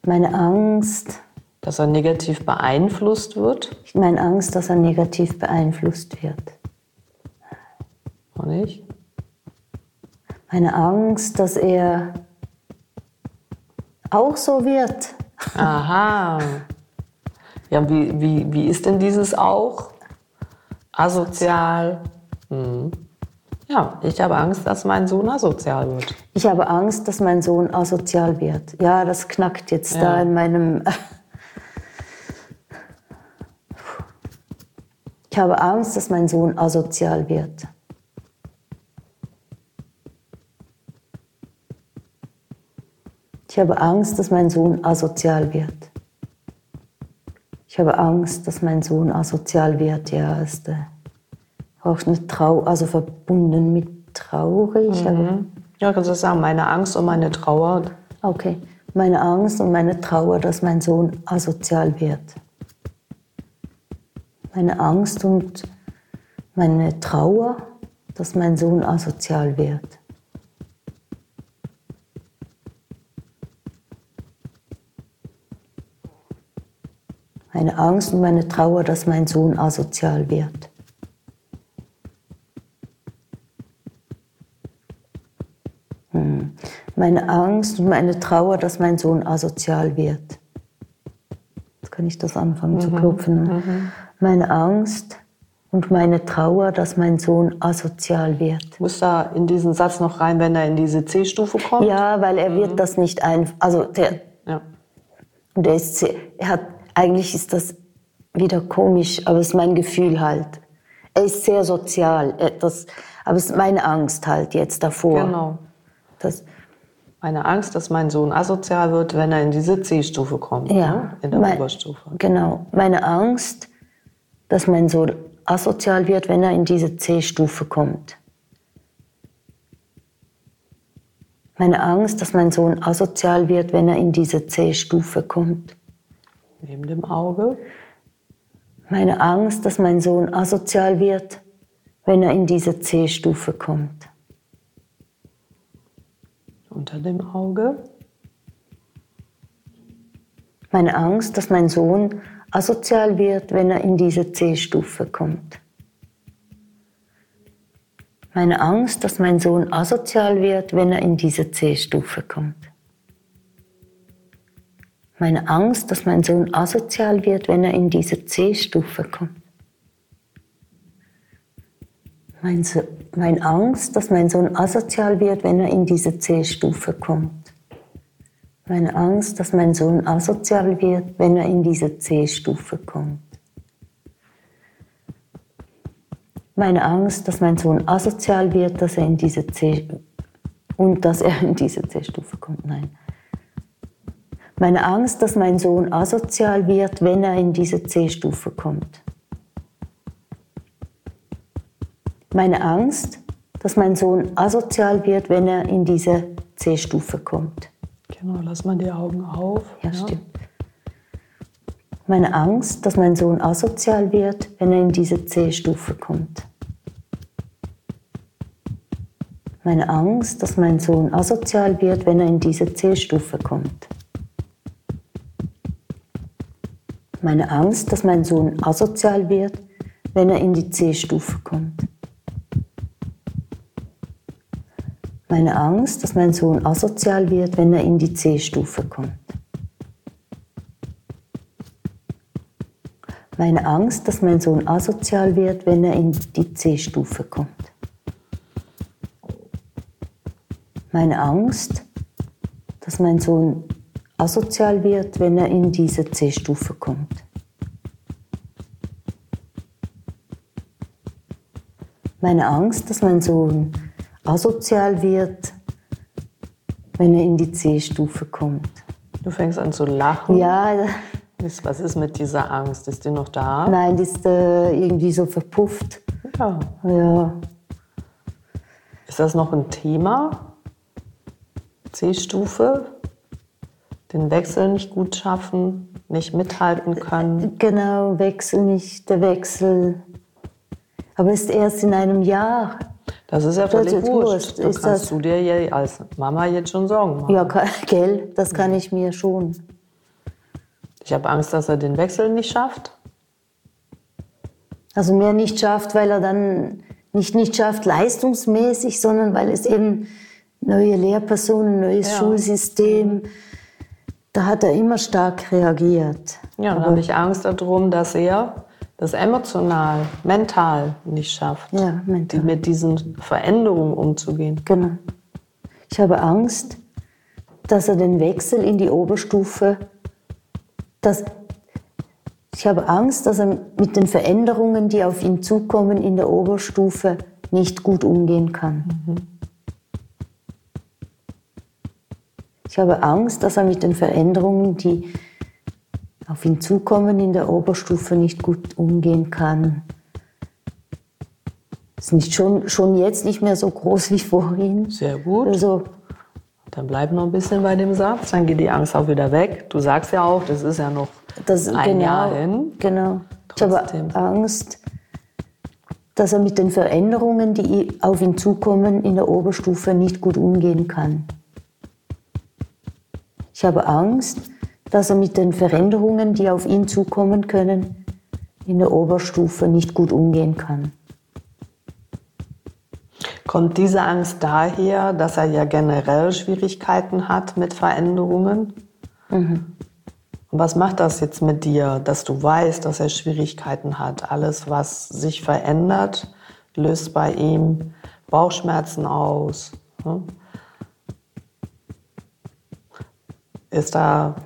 Meine Angst, Dass er negativ beeinflusst wird? meine Angst, dass er negativ beeinflusst wird. Noch nicht? Meine Angst, dass er auch so wird. Aha. Ja, wie, wie, wie ist denn dieses auch? Asozial. Hm. Ja, ich habe Angst, dass mein Sohn asozial wird. Ich habe Angst, dass mein Sohn asozial wird. Ja, das knackt jetzt da Ja. in meinem. Ich habe Angst, dass mein Sohn asozial wird. Ich habe Angst, dass mein Sohn asozial wird. Ich habe Angst, dass mein Sohn asozial wird. Ja, ist äh, auch eine Trau, also verbunden mit traurig. aber Ja, kannst du sagen, meine Angst und meine Trauer. Okay, meine Angst und meine Trauer, dass mein Sohn asozial wird. Meine Angst und meine Trauer, dass mein Sohn asozial wird. Meine Angst und meine Trauer, dass mein Sohn asozial wird. meine Angst und meine Trauer, dass mein Sohn asozial wird. Jetzt kann ich das anfangen zu klopfen. Meine Angst und meine Trauer, dass mein Sohn asozial wird. Muss da in diesen Satz noch rein, wenn er in diese C-Stufe kommt? Ja, weil er wird das nicht ein, also der, ja. und er ist, er hat, eigentlich ist das wieder komisch, aber es ist mein Gefühl halt. Er ist sehr sozial, er- das, aber es ist meine Angst halt jetzt davor. Genau. Das, Meine Angst, dass mein Sohn asozial wird, wenn er in diese C-Stufe kommt. Ja, ne? In der mein- Oberstufe. Genau. Meine Angst, dass mein Sohn asozial wird, wenn er in diese C-Stufe kommt. Meine Angst, dass mein Sohn asozial wird, wenn er in diese C-Stufe kommt. Neben dem Auge. Meine Angst, dass mein Sohn asozial wird, wenn er in diese C-Stufe kommt. Unter dem Auge. Meine Angst, dass mein Sohn asozial wird, wenn er in diese C-Stufe kommt. Meine Angst, dass mein Sohn asozial wird, wenn er in diese C-Stufe kommt. Meine Angst, dass mein Sohn asozial wird, wenn er in diese C-Stufe kommt. Mein so meine Angst, dass mein Sohn asozial wird, wenn er in diese C-Stufe kommt. Meine Angst, dass mein Sohn asozial wird, wenn er in diese C-Stufe kommt. Meine Angst, dass mein Sohn asozial wird, dass er in diese C und dass er in diese C-Stufe kommt. Nein. Meine Angst, dass mein Sohn asozial wird, wenn er in diese C-Stufe kommt. Meine Angst, dass mein Sohn asozial wird, wenn er in diese C-Stufe kommt. Genau, lass mal die Augen auf. Ja, stimmt. Meine Angst, dass mein Sohn asozial wird, wenn er in diese C-Stufe kommt. Meine Angst, dass mein Sohn asozial wird, wenn er in diese C-Stufe kommt. Meine Angst, dass mein Sohn asozial wird, wenn er in die C-Stufe kommt. Meine Angst, dass mein Sohn asozial wird, wenn er in die C-Stufe kommt. Meine Angst, dass mein Sohn asozial wird, wenn er in die C-Stufe kommt. Meine Angst, dass mein Sohn asozial wird, wenn er in diese C-Stufe kommt. Meine Angst, dass mein Sohn asozial wird, wenn er in die C-Stufe kommt. Du fängst an zu lachen. Ja, Was ist mit dieser Angst? Ist die noch da? Nein, die ist äh, irgendwie so verpufft. Ja. Ja, Ist das noch ein Thema? C-Stufe? Den Wechsel nicht gut schaffen, nicht mithalten können? genau, Wechsel nicht, der Wechsel. Aber ist erst in einem Jahr. Das ist ja völlig ist wurscht. Du Ist kannst das- du dir ja als Mama jetzt schon Sorgen machen. Ja, gell, das kann ich mir schon. Ich habe Angst, dass er den Wechsel nicht schafft. Also mehr nicht schafft, weil er dann nicht nicht schafft leistungsmäßig, sondern weil es eben neue Lehrpersonen, neues Ja. Schulsystem, da hat er immer stark reagiert. Ja, dann habe ich Angst darum, dass er das emotional, mental nicht schafft, Ja, mental. mit diesen Veränderungen umzugehen. Genau. Ich habe Angst, dass er den Wechsel in die Oberstufe, dass ich habe Angst, dass er mit den Veränderungen, die auf ihn zukommen in der Oberstufe, nicht gut umgehen kann. Ich habe Angst, dass er mit den Veränderungen, die auf ihn zukommen in der Oberstufe, nicht gut umgehen kann. Ist nicht schon, schon jetzt nicht mehr so groß wie vorhin. Sehr gut. Also, Dann bleib noch ein bisschen bei dem Satz, dann geht die Angst auch wieder weg. Du sagst ja auch, das ist ja noch das ein genau, Jahr hin. Genau. Ich Trotzdem. habe Angst, dass er mit den Veränderungen, die auf ihn zukommen, in der Oberstufe nicht gut umgehen kann. Ich habe Angst, dass er mit den Veränderungen, die auf ihn zukommen können, in der Oberstufe nicht gut umgehen kann. Kommt diese Angst daher, dass er ja generell Schwierigkeiten hat mit Veränderungen? Und was macht das jetzt mit dir, dass du weißt, dass er Schwierigkeiten hat? Alles, was sich verändert, löst bei ihm Bauchschmerzen aus. ne? Ist da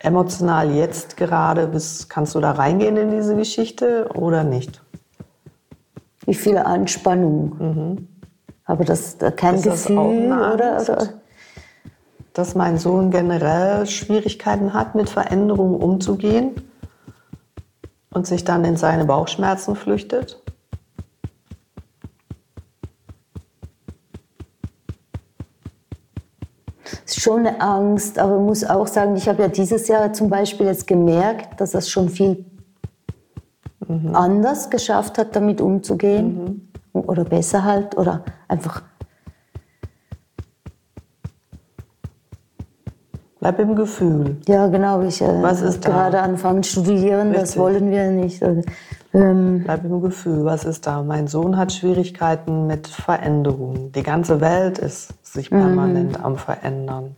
emotional jetzt gerade, bis, kannst du da reingehen in diese Geschichte oder nicht? Wie viel Anspannung. Aber das da kein Ist das auch Gefühl, eine oder, oder? dass mein Sohn generell Schwierigkeiten hat, mit Veränderungen umzugehen und sich dann in seine Bauchschmerzen flüchtet? Es ist schon eine Angst, aber muss auch sagen, ich habe ja dieses Jahr zum Beispiel jetzt gemerkt, dass er es schon viel anders geschafft hat, damit umzugehen. Oder besser halt, oder einfach, Bleib im Gefühl. ja genau, ich äh, Was ist da? gerade anfangen zu studieren, das Richtig. wollen wir nicht. Also, ähm, Bleib im Gefühl. Was ist da? Mein Sohn hat Schwierigkeiten mit Veränderungen. Die ganze Welt ist sich permanent am Verändern.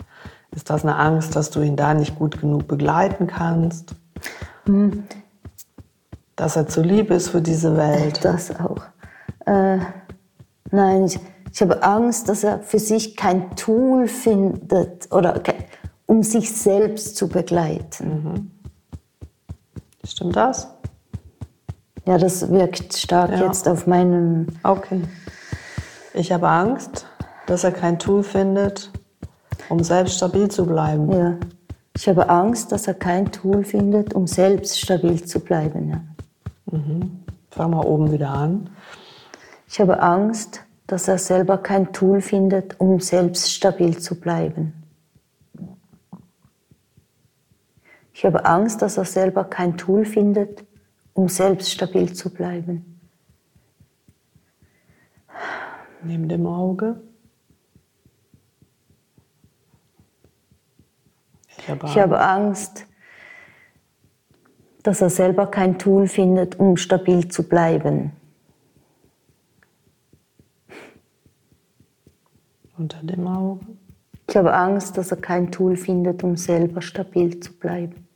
Ist das eine Angst, dass du ihn da nicht gut genug begleiten kannst? Dass er zu lieb ist für diese Welt? das auch. Äh, nein, ich, ich habe Angst, dass er für sich kein Tool findet, oder ke- um sich selbst zu begleiten. Stimmt das? Ja, das wirkt stark Ja. jetzt auf meinen. Okay. Ich habe Angst, dass er kein Tool findet, um selbst stabil zu bleiben. Ja. Ich habe Angst, dass er kein Tool findet, um selbst stabil zu bleiben. Ja. Fang mal oben wieder an. Ich habe Angst, dass er selber kein Tool findet, um selbst stabil zu bleiben. Ich habe Angst, dass er selber kein Tool findet, um selbst stabil zu bleiben. Neben dem Auge. Ich habe Ich habe Angst, dass er selber kein Tool findet, um stabil zu bleiben. unter dem Auge. Ich habe Angst, dass er kein Tool findet, um selber stabil zu bleiben.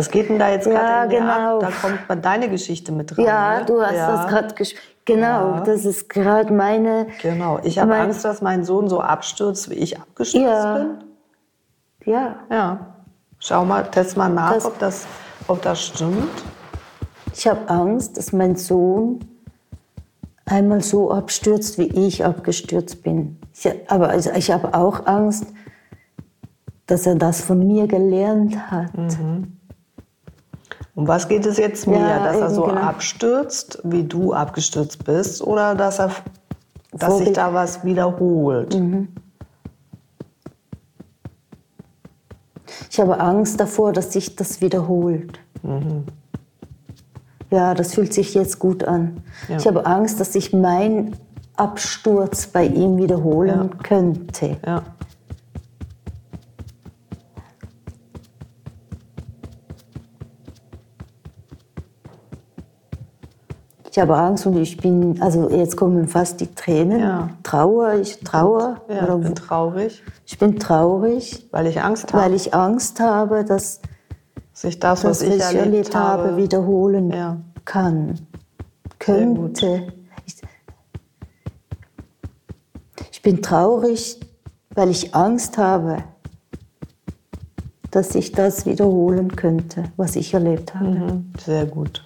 Was geht denn da jetzt Ja, gerade genau. ab? Da kommt mal deine Geschichte mit rein. Ja, ne? du hast Ja, das gerade gesch Genau, Ja. das ist gerade meine. Genau. Ich habe mein- Angst, dass mein Sohn so abstürzt, wie ich abgestürzt Ja. bin. Ja, Ja. Schau mal, test mal nach, Das- ob, das, ob das stimmt. ich habe Angst, dass mein Sohn einmal so abstürzt, wie ich abgestürzt bin. Ich, aber also ich habe auch Angst, dass er das von mir gelernt hat. Mhm. Um was geht es jetzt mehr? Ja, dass er so genau. abstürzt, wie du abgestürzt bist, oder dass er dass sich da was wiederholt? Ich habe Angst davor, dass sich das wiederholt. Ja, das fühlt sich jetzt gut an. Ja. Ich habe Angst, dass sich mein Absturz bei ihm wiederholen könnte. Ja. Ich habe Angst und ich bin, also jetzt kommen fast die Tränen. Ja. Trauer, ich trauer. Ja, oder ich bin traurig, ich bin traurig, weil ich Angst habe, weil ich Angst habe, dass sich das, was das, ich was erlebt, habe, wiederholen Ja. kann, könnte. Ich, ich bin traurig, weil ich Angst habe, dass ich das wiederholen könnte, was ich erlebt habe. Mhm, Sehr gut.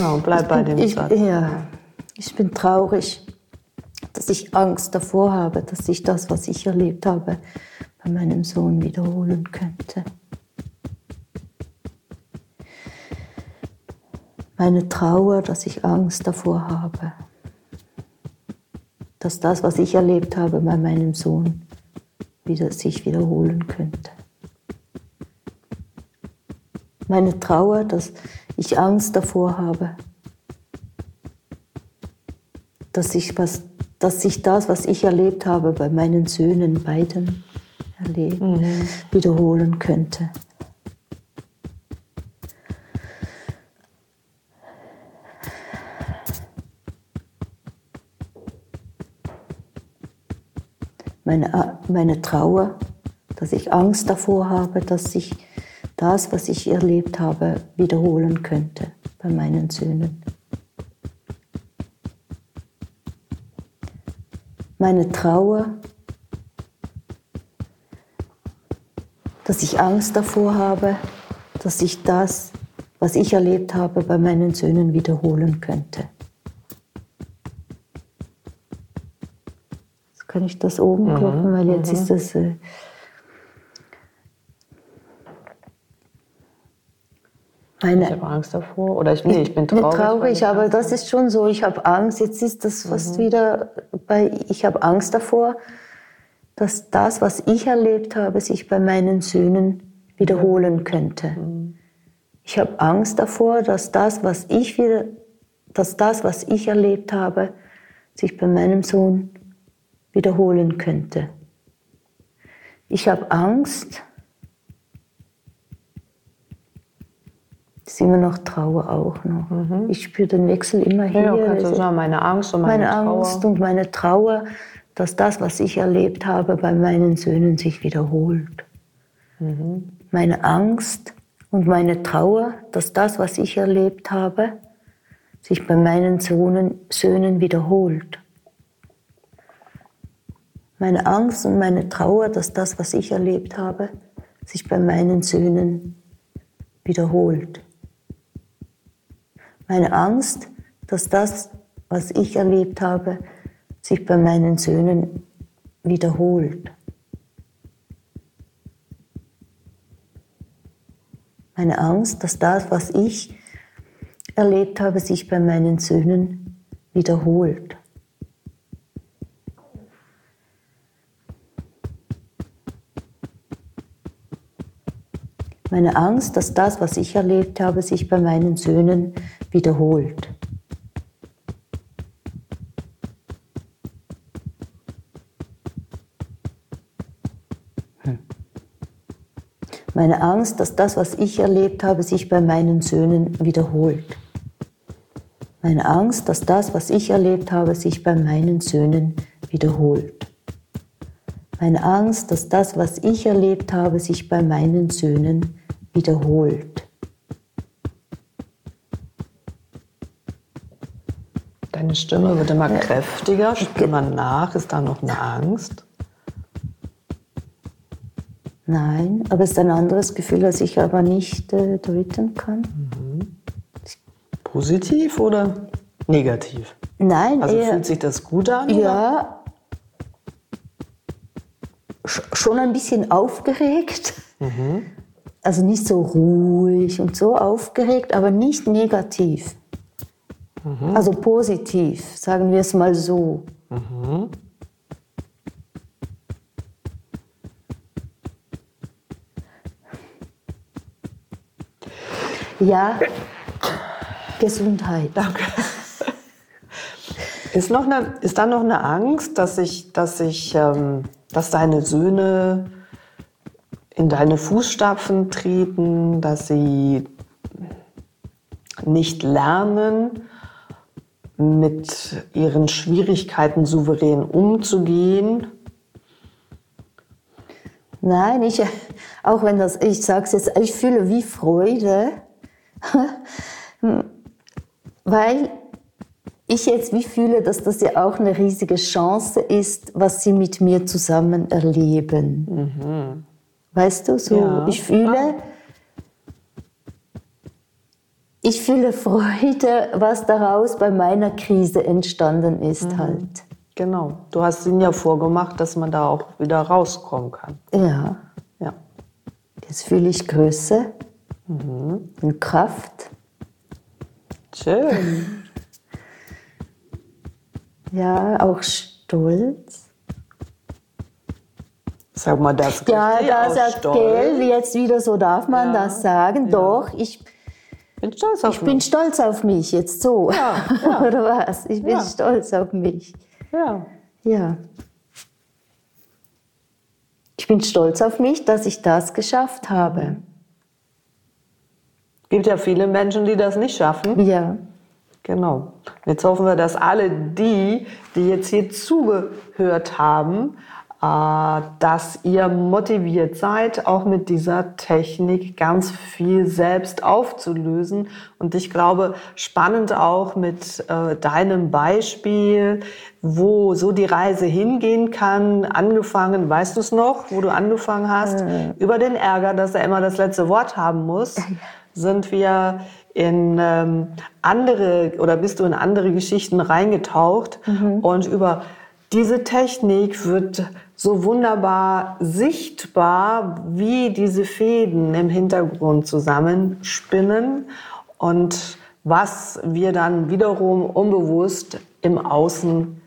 Genau, bleib bei dem ich, Satz. Ja, ich bin traurig, dass ich Angst davor habe, dass ich das, was ich erlebt habe, bei meinem Sohn wiederholen könnte. Meine Trauer, dass ich Angst davor habe, dass das, was ich erlebt habe bei meinem Sohn, wieder, sich wiederholen könnte. Meine Trauer, dass ich Angst davor habe, dass ich, was, dass ich das, was ich erlebt habe bei meinen Söhnen, beiden erleben, wiederholen könnte. Meine, A- meine Trauer, dass ich Angst davor habe, dass ich das, was ich erlebt habe, wiederholen könnte bei meinen Söhnen. Meine Trauer, dass ich Angst davor habe, dass ich das, was ich erlebt habe, bei meinen Söhnen wiederholen könnte. Jetzt kann ich das oben kloppen, weil jetzt ist das... Äh, meine, Ich habe Angst davor. Oder ich, nee, ich bin traurig. nicht traurig, aber das ist schon so. Ich habe Angst. Jetzt ist das fast Mhm. wieder bei. Ich habe Angst davor, dass das, was ich erlebt habe, sich bei meinen Söhnen wiederholen könnte. Mhm. Ich habe Angst davor, dass das, was ich wieder, dass das, was ich erlebt habe, sich bei meinem Sohn wiederholen könnte. Ich habe Angst. Ist immer noch Trauer auch noch. Ich spüre den Wechsel immer Mhm. Ja, hier. ja, Also sagen, meine Angst und meine, meine Trauer. Angst und meine Trauer, dass das, was ich erlebt habe, bei meinen Söhnen sich wiederholt. Mhm. Meine Angst und meine Trauer, dass das, was ich erlebt habe, sich bei meinen Sohnen, Söhnen wiederholt. Meine Angst und meine Trauer, dass das, was ich erlebt habe, sich bei meinen Söhnen wiederholt. Meine Angst, dass das, was ich erlebt habe, sich bei meinen Söhnen wiederholt. Meine Angst, dass das, was ich erlebt habe, sich bei meinen Söhnen wiederholt. Meine Angst, dass das, was ich erlebt habe, sich bei meinen Söhnen wiederholt. Hm. Meine Angst, dass das, was ich erlebt habe, sich bei meinen Söhnen wiederholt. Meine Angst, dass das, was ich erlebt habe, sich bei meinen Söhnen wiederholt. Meine Angst, dass das, was ich erlebt habe, sich bei meinen Söhnen wiederholt. Deine Stimme wird immer kräftiger. Spür mal nach. Ist da noch eine Angst? Nein, aber es ist ein anderes Gefühl, das ich aber nicht äh, deuten kann. Positiv oder negativ? Nein, Also eher, fühlt sich das gut an? ja, sch- schon ein bisschen aufgeregt. Also nicht so ruhig und so aufgeregt, aber nicht negativ. Also positiv, sagen wir es mal so. Ja, Gesundheit. Danke. Ist, noch eine, ist da noch eine Angst, dass, ich, dass, ich, ähm, dass deine Söhne in deine Fußstapfen treten, dass sie nicht lernen, mit ihren Schwierigkeiten souverän umzugehen? Nein, ich, auch wenn das, ich sage es jetzt, ich fühle wie Freude, weil ich jetzt wie fühle, dass das ja auch eine riesige Chance ist, was sie mit mir zusammen erleben. Weißt du, so, Ja. ich fühle, ich fühle Freude, was daraus bei meiner Krise entstanden ist halt. Genau. Du hast ihnen ja vorgemacht, dass man da auch wieder rauskommen kann. Ja, Ja. jetzt fühle ich Größe und Kraft. Schön. Ja, auch stolz. Sag mal, das Ja, da sagt. Gell, jetzt wieder so darf man Ja, das sagen. Doch, ich, bin stolz auf ich bin stolz auf mich, jetzt so. Ja, ja. Oder was? Ich bin Ja. stolz auf mich. Ja. Ja. Ich bin stolz auf mich, dass ich das geschafft habe. Gibt ja viele Menschen, die das nicht schaffen. Ja. Genau. Jetzt hoffen wir, dass alle die, die jetzt hier zugehört haben, dass ihr motiviert seid, auch mit dieser Technik ganz viel selbst aufzulösen. Und ich glaube, spannend auch mit äh, deinem Beispiel, wo so die Reise hingehen kann. Angefangen, weißt du es noch, wo du angefangen hast? Über den Ärger, dass er immer das letzte Wort haben muss, sind wir in ähm, andere oder bist du in andere Geschichten reingetaucht und über diese Technik wird so wunderbar sichtbar, wie diese Fäden im Hintergrund zusammenspinnen und was wir dann wiederum unbewusst im Außen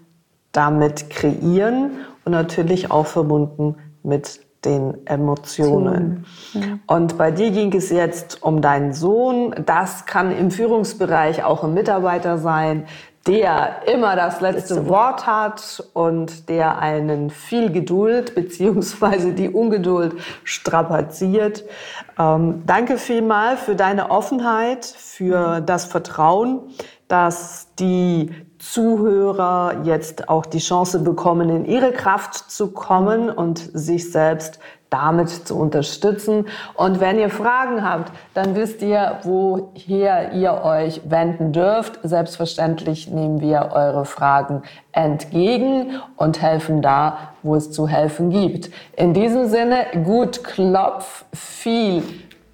damit kreieren und natürlich auch verbunden mit den Emotionen. Und bei dir ging es jetzt um deinen Sohn. Das kann im Führungsbereich auch ein Mitarbeiter sein, der immer das letzte Wort hat und der einen viel Geduld beziehungsweise die Ungeduld strapaziert. Ähm, danke vielmal für deine Offenheit, für das Vertrauen, dass die Zuhörer jetzt auch die Chance bekommen, in ihre Kraft zu kommen und sich selbst damit zu unterstützen. Und wenn ihr Fragen habt, dann wisst ihr, woher ihr euch wenden dürft. Selbstverständlich nehmen wir eure Fragen entgegen und helfen da, wo es zu helfen gibt. In diesem Sinne, gut Klopf, viel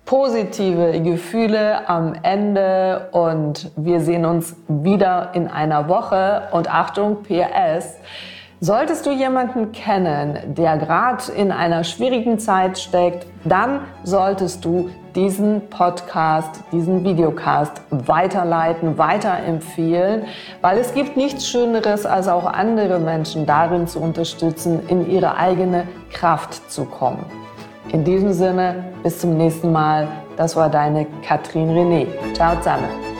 positive Gefühle am Ende und wir sehen uns wieder in einer Woche. Und Achtung, PS. Solltest du jemanden kennen, der gerade in einer schwierigen Zeit steckt, dann solltest du diesen Podcast, diesen Videocast weiterleiten, weiterempfehlen, weil es gibt nichts Schöneres, als auch andere Menschen darin zu unterstützen, in ihre eigene Kraft zu kommen. In diesem Sinne, bis zum nächsten Mal. Das war deine Katrin René. Ciao zusammen.